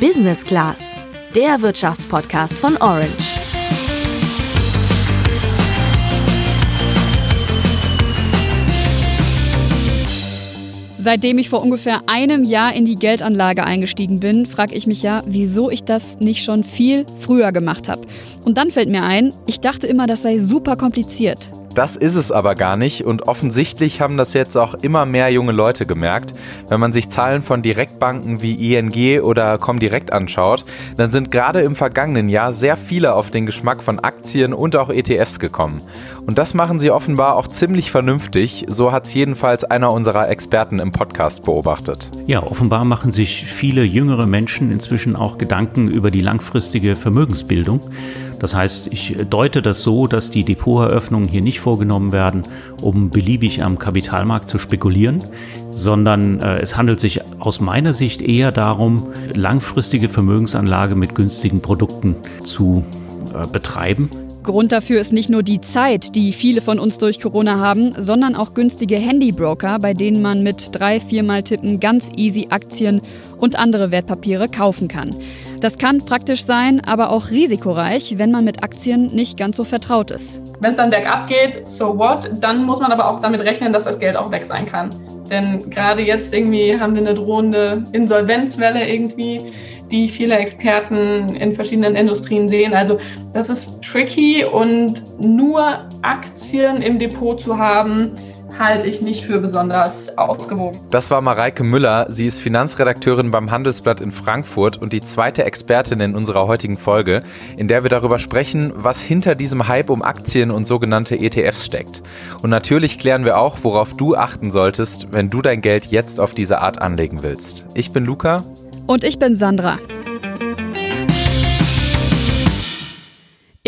Business Class, der Wirtschaftspodcast von Orange. Seitdem ich vor ungefähr einem Jahr in die Geldanlage eingestiegen bin, frage ich mich ja, wieso ich das nicht schon viel früher gemacht habe. Und dann fällt mir ein, ich dachte immer, das sei super kompliziert. Das ist es aber gar nicht und offensichtlich haben das jetzt auch immer mehr junge Leute gemerkt. Wenn man sich Zahlen von Direktbanken wie ING oder Comdirect anschaut, dann sind gerade im vergangenen Jahr sehr viele auf den Geschmack von Aktien und auch ETFs gekommen. Und das machen sie offenbar auch ziemlich vernünftig, so hat es jedenfalls einer unserer Experten im Podcast beobachtet. Ja, offenbar machen sich viele jüngere Menschen inzwischen auch Gedanken über die langfristige Vermögensbildung. Das heißt, ich deute das so, dass die Depoteröffnungen hier nicht vorgenommen werden, um beliebig am Kapitalmarkt zu spekulieren, sondern äh, es handelt sich aus meiner Sicht eher darum, langfristige Vermögensanlage mit günstigen Produkten zu äh, betreiben. Grund dafür ist nicht nur die Zeit, die viele von uns durch Corona haben, sondern auch günstige Handybroker, bei denen man mit drei, viermal Tippen ganz easy Aktien und andere Wertpapiere kaufen kann. Das kann praktisch sein, aber auch risikoreich, wenn man mit Aktien nicht ganz so vertraut ist. Wenn es dann bergab geht, so what, dann muss man aber auch damit rechnen, dass das Geld auch weg sein kann. Denn gerade jetzt irgendwie haben wir eine drohende Insolvenzwelle irgendwie, die viele Experten in verschiedenen Industrien sehen. Also das ist tricky und nur Aktien im Depot zu haben, halte ich nicht für besonders ausgewogen. Das war Mareike Müller. Sie ist Finanzredakteurin beim Handelsblatt in Frankfurt und die zweite Expertin in unserer heutigen Folge, in der wir darüber sprechen, was hinter diesem Hype um Aktien und sogenannte ETFs steckt. Und natürlich klären wir auch, worauf du achten solltest, wenn du dein Geld jetzt auf diese Art anlegen willst. Ich bin Luca. Und ich bin Sandra.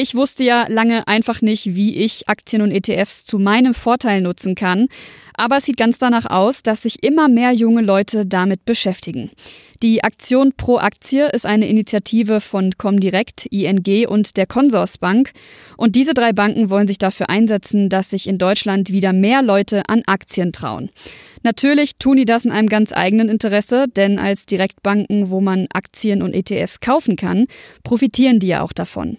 Ich wusste ja lange einfach nicht, wie ich Aktien und ETFs zu meinem Vorteil nutzen kann. Aber es sieht ganz danach aus, dass sich immer mehr junge Leute damit beschäftigen. Die Aktion Pro Aktie ist eine Initiative von Comdirect, ING und der Consorsbank. Und diese drei Banken wollen sich dafür einsetzen, dass sich in Deutschland wieder mehr Leute an Aktien trauen. Natürlich tun die das in einem ganz eigenen Interesse, denn als Direktbanken, wo man Aktien und ETFs kaufen kann, profitieren die ja auch davon.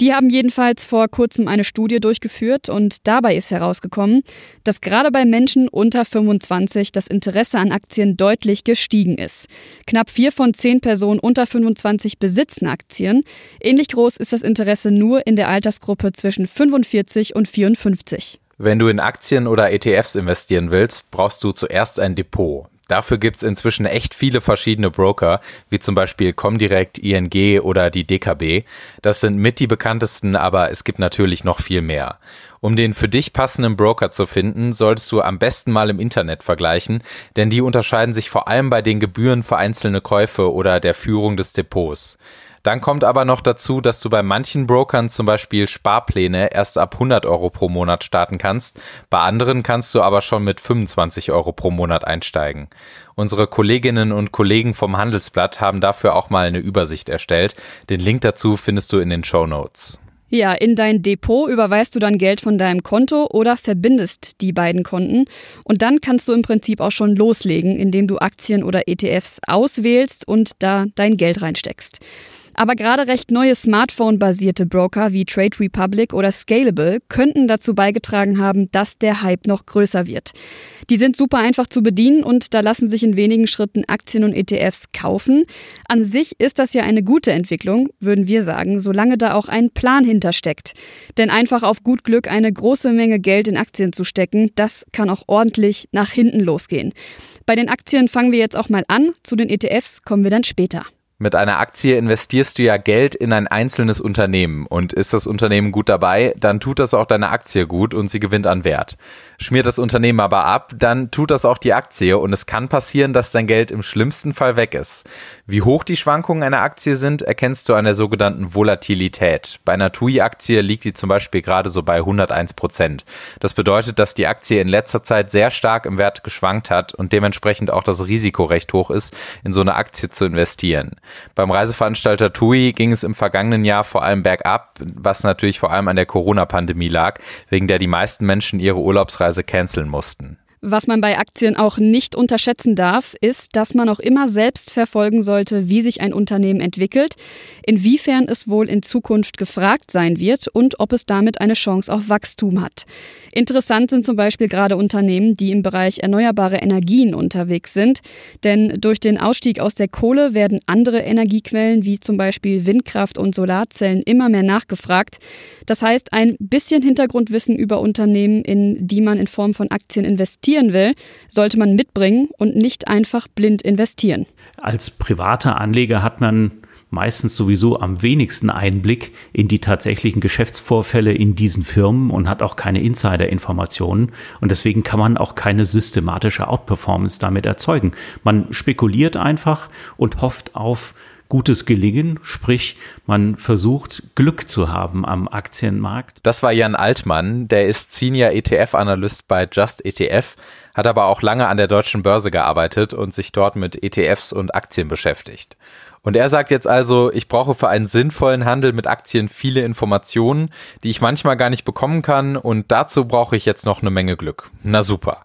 Die haben jedenfalls vor kurzem eine Studie durchgeführt und dabei ist herausgekommen, dass gerade bei Menschen unter 25 das Interesse an Aktien deutlich gestiegen ist. Knapp vier von zehn Personen unter 25 besitzen Aktien. Ähnlich groß ist das Interesse nur in der Altersgruppe zwischen 45 und 54. Wenn du in Aktien oder ETFs investieren willst, brauchst du zuerst ein Depot. Dafür gibt's inzwischen echt viele verschiedene Broker, wie zum Beispiel Comdirect, ING oder die DKB. Das sind mit die bekanntesten, aber es gibt natürlich noch viel mehr. Um den für dich passenden Broker zu finden, solltest du am besten mal im Internet vergleichen, denn die unterscheiden sich vor allem bei den Gebühren für einzelne Käufe oder der Führung des Depots. Dann kommt aber noch dazu, dass du bei manchen Brokern zum Beispiel Sparpläne erst ab 100 Euro pro Monat starten kannst. Bei anderen kannst du aber schon mit 25 Euro pro Monat einsteigen. Unsere Kolleginnen und Kollegen vom Handelsblatt haben dafür auch mal eine Übersicht erstellt. Den Link dazu findest du in den Show Notes. Ja, in dein Depot überweist du dann Geld von deinem Konto oder verbindest die beiden Konten. Und dann kannst du im Prinzip auch schon loslegen, indem du Aktien oder ETFs auswählst und da dein Geld reinsteckst. Aber gerade recht neue Smartphone-basierte Broker wie Trade Republic oder Scalable könnten dazu beigetragen haben, dass der Hype noch größer wird. Die sind super einfach zu bedienen und da lassen sich in wenigen Schritten Aktien und ETFs kaufen. An sich ist das ja eine gute Entwicklung, würden wir sagen, solange da auch ein Plan hintersteckt. Denn einfach auf gut Glück eine große Menge Geld in Aktien zu stecken, das kann auch ordentlich nach hinten losgehen. Bei den Aktien fangen wir jetzt auch mal an, zu den ETFs kommen wir dann später. Mit einer Aktie investierst du ja Geld in ein einzelnes Unternehmen und ist das Unternehmen gut dabei, dann tut das auch deine Aktie gut und sie gewinnt an Wert. Schmiert das Unternehmen aber ab, dann tut das auch die Aktie und es kann passieren, dass dein Geld im schlimmsten Fall weg ist. Wie hoch die Schwankungen einer Aktie sind, erkennst du an der sogenannten Volatilität. Bei einer TUI-Aktie liegt die zum Beispiel gerade so bei 101 Prozent. Das bedeutet, dass die Aktie in letzter Zeit sehr stark im Wert geschwankt hat und dementsprechend auch das Risiko recht hoch ist, in so eine Aktie zu investieren. Beim Reiseveranstalter TUI ging es im vergangenen Jahr vor allem bergab, was natürlich vor allem an der Corona-Pandemie lag, wegen der die meisten Menschen ihre Urlaubsreise canceln mussten. Was man bei Aktien auch nicht unterschätzen darf, ist, dass man auch immer selbst verfolgen sollte, wie sich ein Unternehmen entwickelt, inwiefern es wohl in Zukunft gefragt sein wird und ob es damit eine Chance auf Wachstum hat. Interessant sind zum Beispiel gerade Unternehmen, die im Bereich erneuerbare Energien unterwegs sind, denn durch den Ausstieg aus der Kohle werden andere Energiequellen wie zum Beispiel Windkraft und Solarzellen immer mehr nachgefragt. Das heißt, ein bisschen Hintergrundwissen über Unternehmen, in die man in Form von Aktien investiert, investieren will, sollte man mitbringen und nicht einfach blind investieren. Als privater Anleger hat man meistens sowieso am wenigsten Einblick in die tatsächlichen Geschäftsvorfälle in diesen Firmen und hat auch keine Insider-Informationen. Und deswegen kann man auch keine systematische Outperformance damit erzeugen. Man spekuliert einfach und hofft auf gutes Gelingen, sprich man versucht Glück zu haben am Aktienmarkt. Das war Jan Altmann, der ist Senior ETF-Analyst bei Just ETF, hat aber auch lange an der deutschen Börse gearbeitet und sich dort mit ETFs und Aktien beschäftigt. Und er sagt jetzt also, ich brauche für einen sinnvollen Handel mit Aktien viele Informationen, die ich manchmal gar nicht bekommen kann und dazu brauche ich jetzt noch eine Menge Glück. Na super.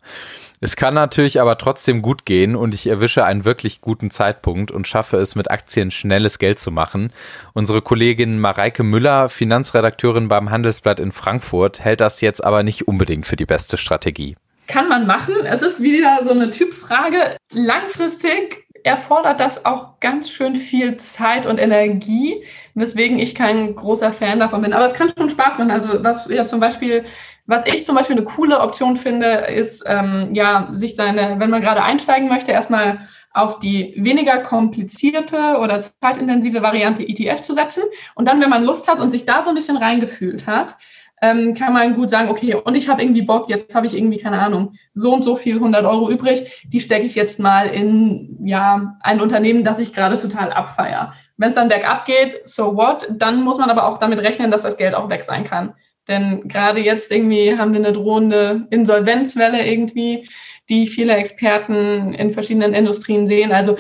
Es kann natürlich aber trotzdem gut gehen und ich erwische einen wirklich guten Zeitpunkt und schaffe es mit Aktien schnelles Geld zu machen. Unsere Kollegin Mareike Müller, Finanzredakteurin beim Handelsblatt in Frankfurt, hält das jetzt aber nicht unbedingt für die beste Strategie. Kann man machen. Es ist wieder so eine Typfrage. Langfristig erfordert das auch ganz schön viel Zeit und Energie, weswegen ich kein großer Fan davon bin. Aber es kann schon Spaß machen. Also was ja zum Beispiel was ich zum Beispiel eine coole Option finde, ist, ähm, ja, sich seine, wenn man gerade einsteigen möchte, erstmal auf die weniger komplizierte oder zeitintensive Variante ETF zu setzen. Und dann, wenn man Lust hat und sich da so ein bisschen reingefühlt hat, ähm, kann man gut sagen, okay, und ich habe irgendwie Bock, jetzt habe ich irgendwie, keine Ahnung, so und so viel 100 Euro übrig, die stecke ich jetzt mal in ja ein Unternehmen, das ich gerade total abfeier. Wenn es dann bergab geht, so what, dann muss man aber auch damit rechnen, dass das Geld auch weg sein kann. Denn gerade jetzt irgendwie haben wir eine drohende Insolvenzwelle irgendwie, die viele Experten in verschiedenen Industrien sehen. Also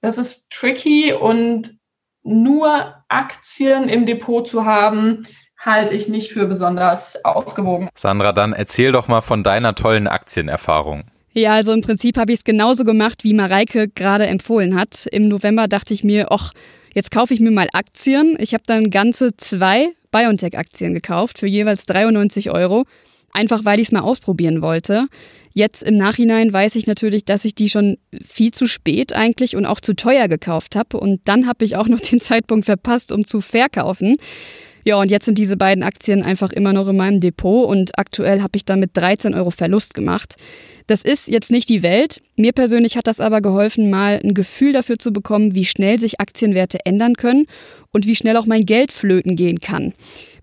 das ist tricky und nur Aktien im Depot zu haben, halte ich nicht für besonders ausgewogen. Sandra, dann erzähl doch mal von deiner tollen Aktienerfahrung. Ja, also im Prinzip habe ich es genauso gemacht, wie Mareike gerade empfohlen hat. Im November dachte ich mir, ach, jetzt kaufe ich mir mal Aktien. Ich habe dann ganze zwei BioNTech-Aktien gekauft für jeweils 93 Euro, einfach weil ich es mal ausprobieren wollte. Jetzt im Nachhinein weiß ich natürlich, dass ich die schon viel zu spät eigentlich und auch zu teuer gekauft habe. Und dann habe ich auch noch den Zeitpunkt verpasst, um zu verkaufen. Ja, und jetzt sind diese beiden Aktien einfach immer noch in meinem Depot und aktuell habe ich damit 13 Euro Verlust gemacht. Das ist jetzt nicht die Welt. Mir persönlich hat das aber geholfen, mal ein Gefühl dafür zu bekommen, wie schnell sich Aktienwerte ändern können und wie schnell auch mein Geld flöten gehen kann.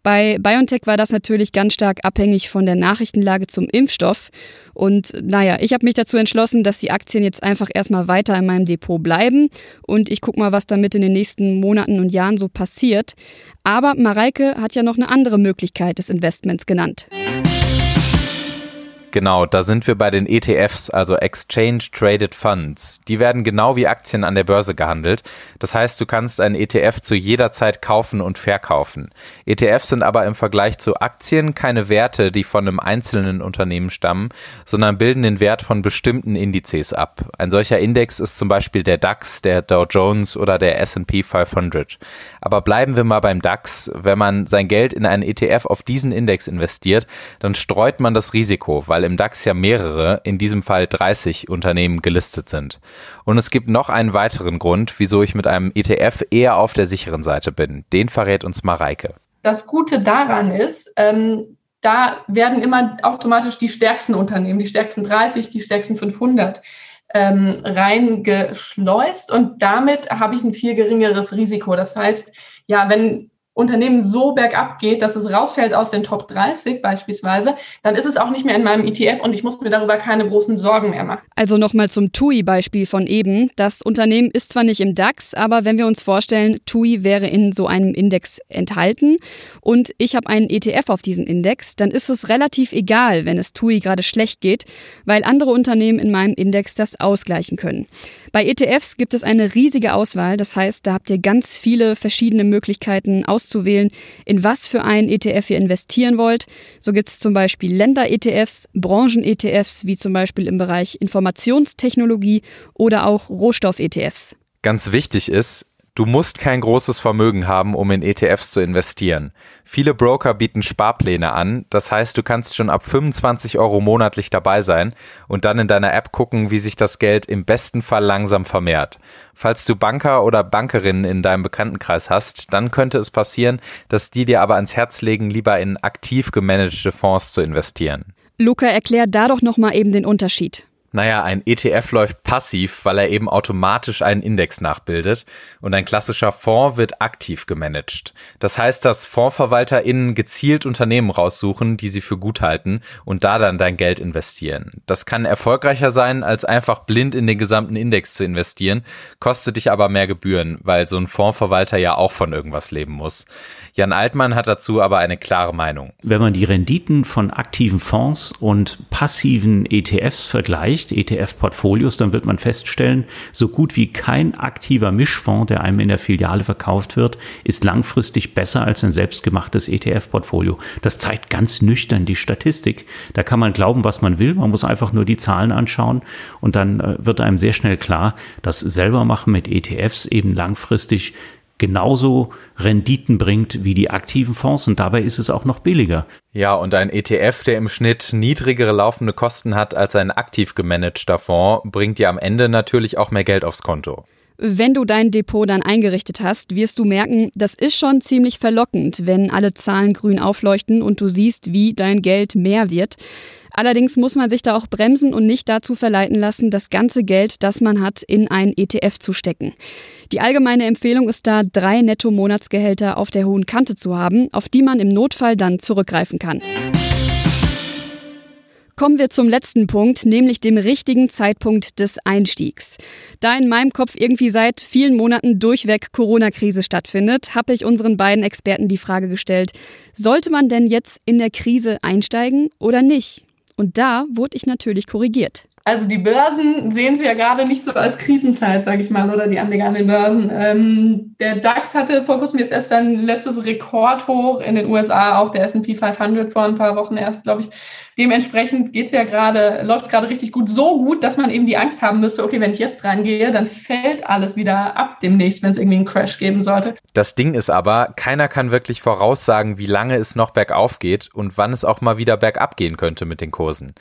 Bei BioNTech war das natürlich ganz stark abhängig von der Nachrichtenlage zum Impfstoff. Und naja, ich habe mich dazu entschlossen, dass die Aktien jetzt einfach erstmal weiter in meinem Depot bleiben. Und ich gucke mal, was damit in den nächsten Monaten und Jahren so passiert. Aber Mareike hat ja noch eine andere Möglichkeit des Investments genannt. Genau, da sind wir bei den ETFs, also Exchange Traded Funds. Die werden genau wie Aktien an der Börse gehandelt. Das heißt, du kannst einen ETF zu jeder Zeit kaufen und verkaufen. ETFs sind aber im Vergleich zu Aktien keine Werte, die von einem einzelnen Unternehmen stammen, sondern bilden den Wert von bestimmten Indizes ab. Ein solcher Index ist zum Beispiel der DAX, der Dow Jones oder der S&P 500. Aber bleiben wir mal beim DAX. Wenn man sein Geld in einen ETF auf diesen Index investiert, dann streut man das Risiko, weil weil im DAX ja mehrere, in diesem Fall 30 Unternehmen gelistet sind. Und es gibt noch einen weiteren Grund, wieso ich mit einem ETF eher auf der sicheren Seite bin. Den verrät uns Mareike. Das Gute daran ist, ähm, da werden immer automatisch die stärksten Unternehmen, die stärksten 30, die stärksten 500 ähm, reingeschleust und damit habe ich ein viel geringeres Risiko. Das heißt, ja, wenn Unternehmen so bergab geht, dass es rausfällt aus den Top 30 beispielsweise, dann ist es auch nicht mehr in meinem ETF und ich muss mir darüber keine großen Sorgen mehr machen. Also nochmal zum TUI-Beispiel von eben. Das Unternehmen ist zwar nicht im DAX, aber wenn wir uns vorstellen, TUI wäre in so einem Index enthalten und ich habe einen ETF auf diesen Index, dann ist es relativ egal, wenn es TUI gerade schlecht geht, weil andere Unternehmen in meinem Index das ausgleichen können. Bei ETFs gibt es eine riesige Auswahl, das heißt, da habt ihr ganz viele verschiedene Möglichkeiten auszuwählen, in was für einen ETF ihr investieren wollt. So gibt es zum Beispiel Länder-ETFs, Branchen-ETFs, wie zum Beispiel im Bereich Informationstechnologie oder auch Rohstoff-ETFs. Ganz wichtig ist, Du musst kein großes Vermögen haben, um in ETFs zu investieren. Viele Broker bieten Sparpläne an, das heißt, du kannst schon ab 25 Euro monatlich dabei sein und dann in deiner App gucken, wie sich das Geld im besten Fall langsam vermehrt. Falls du Banker oder Bankerinnen in deinem Bekanntenkreis hast, dann könnte es passieren, dass die dir aber ans Herz legen, lieber in aktiv gemanagte Fonds zu investieren. Luca, erklär da doch nochmal eben den Unterschied. Naja, ein ETF läuft passiv, weil er eben automatisch einen Index nachbildet und ein klassischer Fonds wird aktiv gemanagt. Das heißt, dass FondsverwalterInnen gezielt Unternehmen raussuchen, die sie für gut halten und da dann dein Geld investieren. Das kann erfolgreicher sein, als einfach blind in den gesamten Index zu investieren, kostet dich aber mehr Gebühren, weil so ein Fondsverwalter ja auch von irgendwas leben muss. Jan Altmann hat dazu aber eine klare Meinung. Wenn man die Renditen von aktiven Fonds und passiven ETFs vergleicht, ETF-Portfolios, dann wird man feststellen, so gut wie kein aktiver Mischfonds, der einem in der Filiale verkauft wird, ist langfristig besser als ein selbstgemachtes ETF-Portfolio. Das zeigt ganz nüchtern die Statistik. Da kann man glauben, was man will. Man muss einfach nur die Zahlen anschauen und dann äh, wird einem sehr schnell klar, dass selber machen mit ETFs eben langfristig genauso Renditen bringt wie die aktiven Fonds und dabei ist es auch noch billiger. Ja, und ein ETF, der im Schnitt niedrigere laufende Kosten hat als ein aktiv gemanagter Fonds, bringt dir am Ende natürlich auch mehr Geld aufs Konto. Wenn du dein Depot dann eingerichtet hast, wirst du merken, das ist schon ziemlich verlockend, wenn alle Zahlen grün aufleuchten und du siehst, wie dein Geld mehr wird. Allerdings muss man sich da auch bremsen und nicht dazu verleiten lassen, das ganze Geld, das man hat, in ein ETF zu stecken. Die allgemeine Empfehlung ist da, drei Netto-Monatsgehälter auf der hohen Kante zu haben, auf die man im Notfall dann zurückgreifen kann. Kommen wir zum letzten Punkt, nämlich dem richtigen Zeitpunkt des Einstiegs. Da in meinem Kopf irgendwie seit vielen Monaten durchweg Corona-Krise stattfindet, habe ich unseren beiden Experten die Frage gestellt, sollte man denn jetzt in der Krise einsteigen oder nicht? Und da wurde ich natürlich korrigiert. Also die Börsen sehen sie ja gerade nicht so als Krisenzeit, sage ich mal, oder die Anleger an den Börsen. Ähm, der DAX hatte vor kurzem jetzt erst sein letztes Rekordhoch in den USA, auch der S&P 500 vor ein paar Wochen erst, glaube ich. Dementsprechend geht's ja gerade, läuft gerade richtig gut, so gut, dass man eben die Angst haben müsste, okay, wenn ich jetzt reingehe, dann fällt alles wieder ab demnächst, wenn es irgendwie einen Crash geben sollte. Das Ding ist aber, keiner kann wirklich voraussagen, wie lange es noch bergauf geht und wann es auch mal wieder bergab gehen könnte mit den Kursen.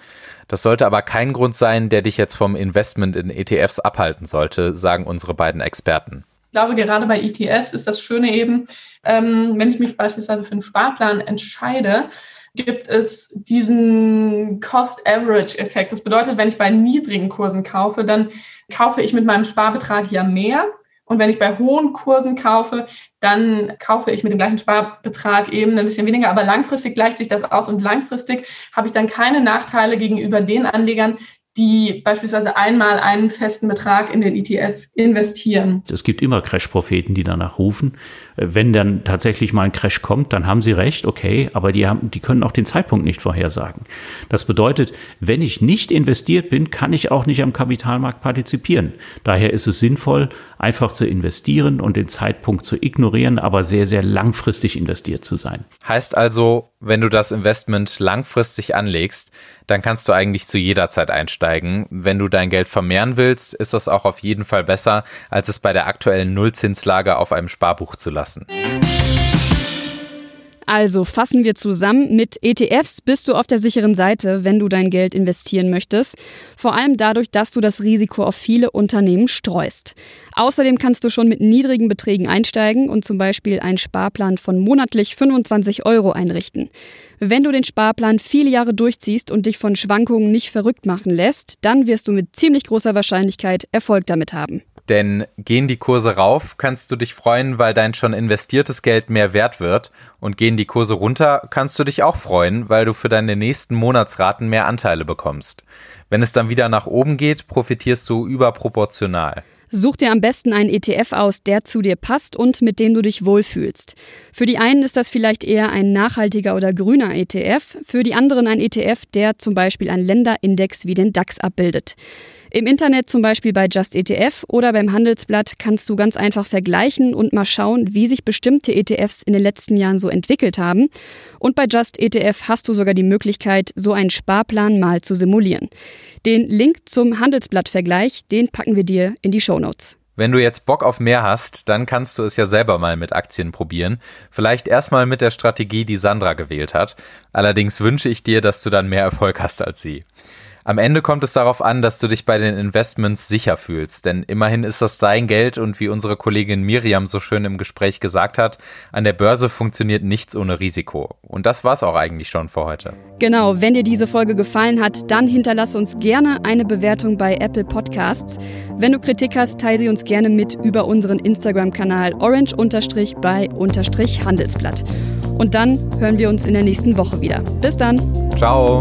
Das sollte aber kein Grund sein, der dich jetzt vom Investment in ETFs abhalten sollte, sagen unsere beiden Experten. Ich glaube, gerade bei ETFs ist das Schöne eben, ähm, wenn ich mich beispielsweise für einen Sparplan entscheide, gibt es diesen Cost-Average-Effekt. Das bedeutet, wenn ich bei niedrigen Kursen kaufe, dann kaufe ich mit meinem Sparbetrag ja mehr und wenn ich bei hohen Kursen kaufe, dann kaufe ich mit dem gleichen Sparbetrag eben ein bisschen weniger. Aber langfristig gleicht sich das aus und langfristig habe ich dann keine Nachteile gegenüber den Anlegern, die beispielsweise einmal einen festen Betrag in den ETF investieren. Es gibt immer Crash-Propheten, die danach rufen. Wenn dann tatsächlich mal ein Crash kommt, dann haben sie recht, okay, aber die, haben, die können auch den Zeitpunkt nicht vorhersagen. Das bedeutet, wenn ich nicht investiert bin, kann ich auch nicht am Kapitalmarkt partizipieren. Daher ist es sinnvoll, einfach zu investieren und den Zeitpunkt zu ignorieren, aber sehr, sehr langfristig investiert zu sein. Heißt also, wenn du das Investment langfristig anlegst, dann kannst du eigentlich zu jeder Zeit einsteigen. Wenn du dein Geld vermehren willst, ist das auch auf jeden Fall besser, als es bei der aktuellen Nullzinslage auf einem Sparbuch zu lassen. Also fassen wir zusammen, mit ETFs bist du auf der sicheren Seite, wenn du dein Geld investieren möchtest. Vor allem dadurch, dass du das Risiko auf viele Unternehmen streust. Außerdem kannst du schon mit niedrigen Beträgen einsteigen und zum Beispiel einen Sparplan von monatlich 25 Euro einrichten. Wenn du den Sparplan viele Jahre durchziehst und dich von Schwankungen nicht verrückt machen lässt, dann wirst du mit ziemlich großer Wahrscheinlichkeit Erfolg damit haben. Denn gehen die Kurse rauf, kannst du dich freuen, weil dein schon investiertes Geld mehr wert wird. Und gehen die Kurse runter, kannst du dich auch freuen, weil du für deine nächsten Monatsraten mehr Anteile bekommst. Wenn es dann wieder nach oben geht, profitierst du überproportional. Such dir am besten einen ETF aus, der zu dir passt und mit dem du dich wohlfühlst. Für die einen ist das vielleicht eher ein nachhaltiger oder grüner ETF, für die anderen ein ETF, der zum Beispiel einen Länderindex wie den DAX abbildet. Im Internet zum Beispiel bei Just ETF oder beim Handelsblatt kannst du ganz einfach vergleichen und mal schauen, wie sich bestimmte ETFs in den letzten Jahren so entwickelt haben. Und bei Just ETF hast du sogar die Möglichkeit, so einen Sparplan mal zu simulieren. Den Link zum Handelsblatt-Vergleich, den packen wir dir in die Show Notes. Wenn du jetzt Bock auf mehr hast, dann kannst du es ja selber mal mit Aktien probieren. Vielleicht erstmal mit der Strategie, die Sandra gewählt hat. Allerdings wünsche ich dir, dass du dann mehr Erfolg hast als sie. Am Ende kommt es darauf an, dass du dich bei den Investments sicher fühlst, denn immerhin ist das dein Geld und wie unsere Kollegin Miriam so schön im Gespräch gesagt hat, an der Börse funktioniert nichts ohne Risiko. Und das war's auch eigentlich schon für heute. Genau, wenn dir diese Folge gefallen hat, dann hinterlass uns gerne eine Bewertung bei Apple Podcasts. Wenn du Kritik hast, teile sie uns gerne mit über unseren Instagram-Kanal orange-by-handelsblatt. Und dann hören wir uns in der nächsten Woche wieder. Bis dann. Ciao.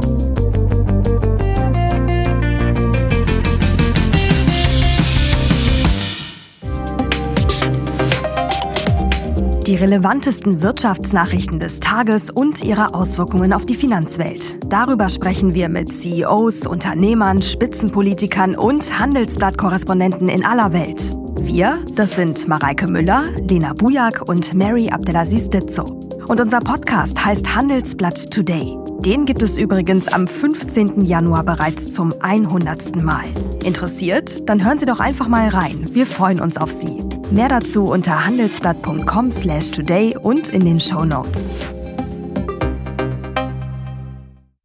Die relevantesten Wirtschaftsnachrichten des Tages und ihre Auswirkungen auf die Finanzwelt. Darüber sprechen wir mit CEOs, Unternehmern, Spitzenpolitikern und Handelsblattkorrespondenten in aller Welt. Wir, das sind Mareike Müller, Lena Bujak und Mary Abdelaziz Ditzo. Und unser Podcast heißt Handelsblatt Today. Den gibt es übrigens am 15. Januar bereits zum 100. Mal. Interessiert? Dann hören Sie doch einfach mal rein. Wir freuen uns auf Sie. Mehr dazu unter handelsblatt.com/today und in den Show Notes.